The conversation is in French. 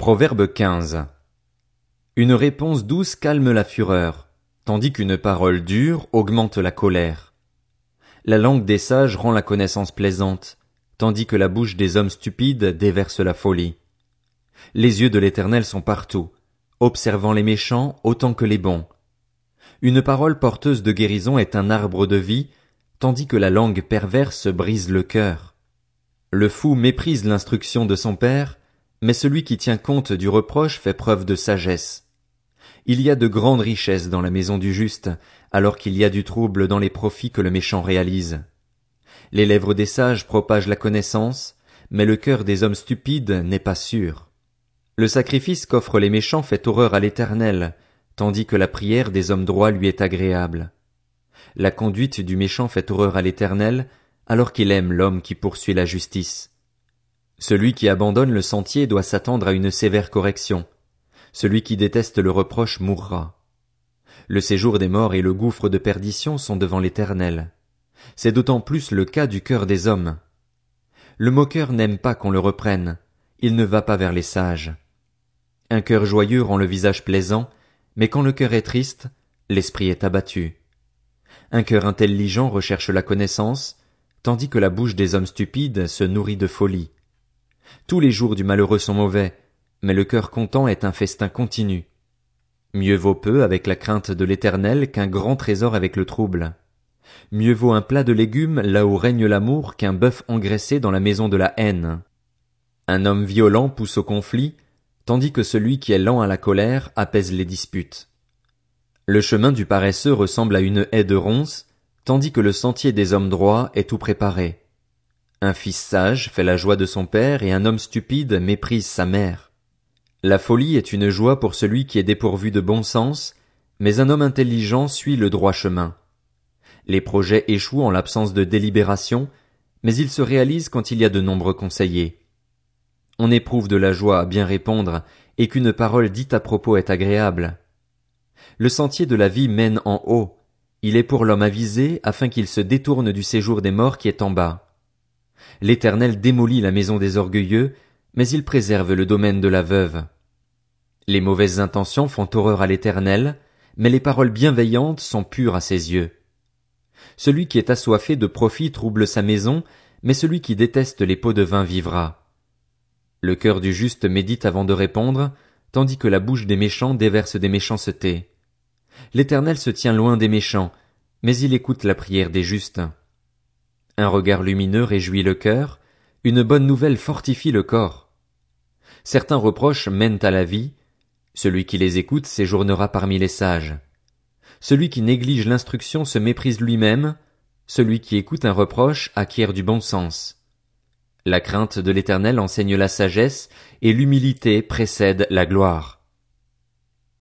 Proverbe 15. Une réponse douce calme la fureur, tandis qu'une parole dure augmente la colère. La langue des sages rend la connaissance plaisante, tandis que la bouche des hommes stupides déverse la folie. Les yeux de l'Éternel sont partout, observant les méchants autant que les bons. Une parole porteuse de guérison est un arbre de vie, tandis que la langue perverse brise le cœur. Le fou méprise l'instruction de son père, mais celui qui tient compte du reproche fait preuve de sagesse. Il y a de grandes richesses dans la maison du juste, alors qu'il y a du trouble dans les profits que le méchant réalise. Les lèvres des sages propagent la connaissance, mais le cœur des hommes stupides n'est pas sûr. Le sacrifice qu'offrent les méchants fait horreur à l'éternel, tandis que la prière des hommes droits lui est agréable. La conduite du méchant fait horreur à l'éternel, alors qu'il aime l'homme qui poursuit la justice. Celui qui abandonne le sentier doit s'attendre à une sévère correction. Celui qui déteste le reproche mourra. Le séjour des morts et le gouffre de perdition sont devant l'Éternel. C'est d'autant plus le cas du cœur des hommes. Le moqueur n'aime pas qu'on le reprenne, il ne va pas vers les sages. Un cœur joyeux rend le visage plaisant, mais quand le cœur est triste, l'esprit est abattu. Un cœur intelligent recherche la connaissance, tandis que la bouche des hommes stupides se nourrit de folie. Tous les jours du malheureux sont mauvais, mais le cœur content est un festin continu. Mieux vaut peu avec la crainte de l'éternel qu'un grand trésor avec le trouble. Mieux vaut un plat de légumes là où règne l'amour qu'un bœuf engraissé dans la maison de la haine. Un homme violent pousse au conflit, tandis que celui qui est lent à la colère apaise les disputes. Le chemin du paresseux ressemble à une haie de ronces, tandis que le sentier des hommes droits est tout préparé. Un fils sage fait la joie de son père et un homme stupide méprise sa mère. La folie est une joie pour celui qui est dépourvu de bon sens, mais un homme intelligent suit le droit chemin. Les projets échouent en l'absence de délibération, mais ils se réalisent quand il y a de nombreux conseillers. On éprouve de la joie à bien répondre, et qu'une parole dite à propos est agréable. Le sentier de la vie mène en haut, il est pour l'homme avisé afin qu'il se détourne du séjour des morts qui est en bas. L'Éternel démolit la maison des orgueilleux, mais il préserve le domaine de la veuve. Les mauvaises intentions font horreur à l'Éternel, mais les paroles bienveillantes sont pures à ses yeux. Celui qui est assoiffé de profit trouble sa maison, mais celui qui déteste les pots de vin vivra. Le cœur du juste médite avant de répondre, tandis que la bouche des méchants déverse des méchancetés. L'Éternel se tient loin des méchants, mais il écoute la prière des justes. Un regard lumineux réjouit le cœur, une bonne nouvelle fortifie le corps. Certains reproches mènent à la vie, celui qui les écoute séjournera parmi les sages. Celui qui néglige l'instruction se méprise lui-même, celui qui écoute un reproche acquiert du bon sens. La crainte de l'Éternel enseigne la sagesse, et l'humilité précède la gloire.